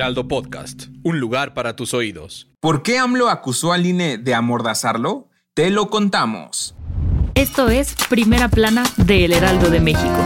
Heraldo Podcast, un lugar para tus oídos. ¿Por qué AMLO acusó al INE de amordazarlo? Te lo contamos. Esto es Primera Plana de El Heraldo de México.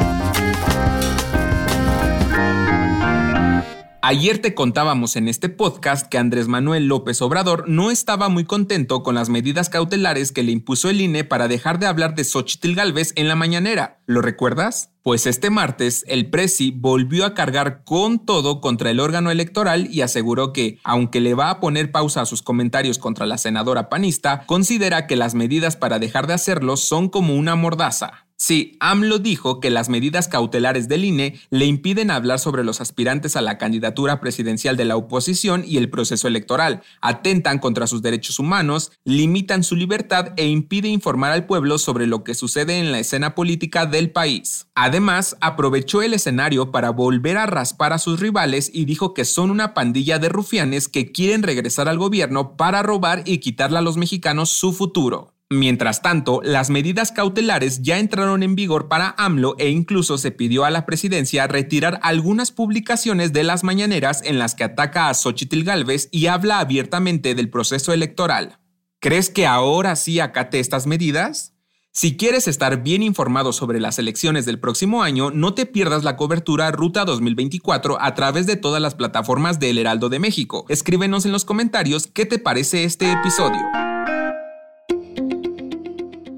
Ayer te contábamos en este podcast que Andrés Manuel López Obrador no estaba muy contento con las medidas cautelares que le impuso el INE para dejar de hablar de Xochitl Galvez en la mañanera. ¿Lo recuerdas? Pues este martes el Presi volvió a cargar con todo contra el órgano electoral y aseguró que, aunque le va a poner pausa a sus comentarios contra la senadora panista, considera que las medidas para dejar de hacerlo son como una mordaza. Sí, AMLO dijo que las medidas cautelares del INE le impiden hablar sobre los aspirantes a la candidatura presidencial de la oposición y el proceso electoral, atentan contra sus derechos humanos, limitan su libertad e impide informar al pueblo sobre lo que sucede en la escena política del país. Además, aprovechó el escenario para volver a raspar a sus rivales y dijo que son una pandilla de rufianes que quieren regresar al gobierno para robar y quitarle a los mexicanos su futuro. Mientras tanto, las medidas cautelares ya entraron en vigor para AMLO e incluso se pidió a la presidencia retirar algunas publicaciones de las mañaneras en las que ataca a Xochitl Galvez y habla abiertamente del proceso electoral. ¿Crees que ahora sí acate estas medidas? Si quieres estar bien informado sobre las elecciones del próximo año, no te pierdas la cobertura Ruta 2024 a través de todas las plataformas del Heraldo de México. Escríbenos en los comentarios qué te parece este episodio.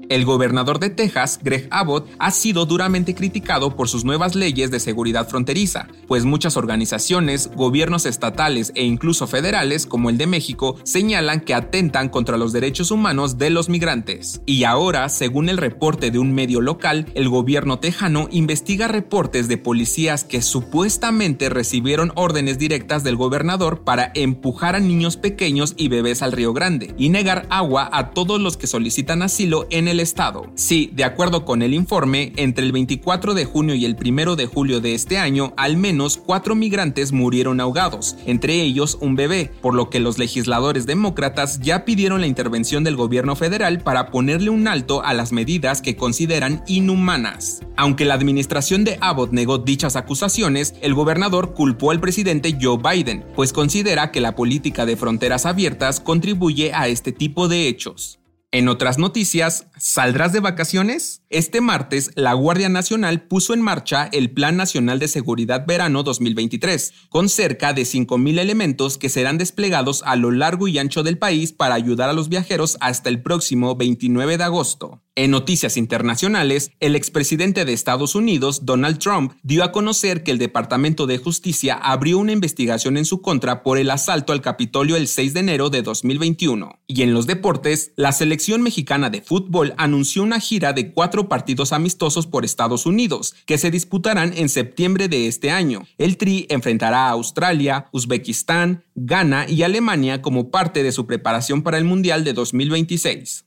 El gobernador de Texas, Greg Abbott, ha sido duramente criticado por sus nuevas leyes de seguridad fronteriza, pues muchas organizaciones, gobiernos estatales e incluso federales, como el de México, señalan que atentan contra los derechos humanos de los migrantes. Y ahora, según el reporte de un medio local, el gobierno tejano investiga reportes de policías que supuestamente recibieron órdenes directas del gobernador para empujar a niños pequeños y bebés al Río Grande y negar agua a todos los que solicitan asilo en el Estado. Sí, de acuerdo con el informe, entre el 24 de junio y el 1 de julio de este año, al menos cuatro migrantes murieron ahogados, entre ellos un bebé, por lo que los legisladores demócratas ya pidieron la intervención del gobierno federal para ponerle un alto a las medidas que consideran inhumanas. Aunque la administración de Abbott negó dichas acusaciones, el gobernador culpó al presidente Joe Biden, pues considera que la política de fronteras abiertas contribuye a este tipo de hechos. En otras noticias, ¿saldrás de vacaciones? Este martes, la Guardia Nacional puso en marcha el Plan Nacional de Seguridad Verano 2023, con cerca de 5.000 elementos que serán desplegados a lo largo y ancho del país para ayudar a los viajeros hasta el próximo 29 de agosto. En noticias internacionales, el expresidente de Estados Unidos, Donald Trump, dio a conocer que el Departamento de Justicia abrió una investigación en su contra por el asalto al Capitolio el 6 de enero de 2021. Y en los deportes, la selección mexicana de fútbol anunció una gira de cuatro partidos amistosos por Estados Unidos, que se disputarán en septiembre de este año. El Tri enfrentará a Australia, Uzbekistán, Ghana y Alemania como parte de su preparación para el Mundial de 2026.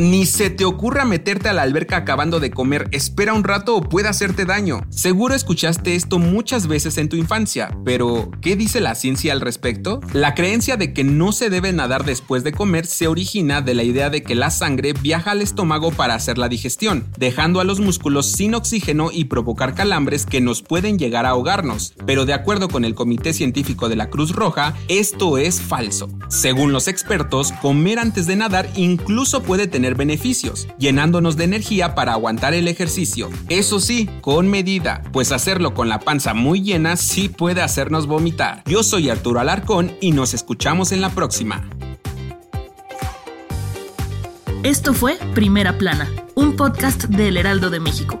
Ni se te ocurra meterte a la alberca acabando de comer, espera un rato o puede hacerte daño. Seguro escuchaste esto muchas veces en tu infancia, pero ¿qué dice la ciencia al respecto? La creencia de que no se debe nadar después de comer se origina de la idea de que la sangre viaja al estómago para hacer la digestión, dejando a los músculos sin oxígeno y provocar calambres que nos pueden llegar a ahogarnos. Pero de acuerdo con el Comité Científico de la Cruz Roja, esto es falso. Según los expertos, comer antes de nadar incluso puede tener beneficios, llenándonos de energía para aguantar el ejercicio. Eso sí, con medida, pues hacerlo con la panza muy llena sí puede hacernos vomitar. Yo soy Arturo Alarcón y nos escuchamos en la próxima. Esto fue Primera Plana, un podcast del Heraldo de México.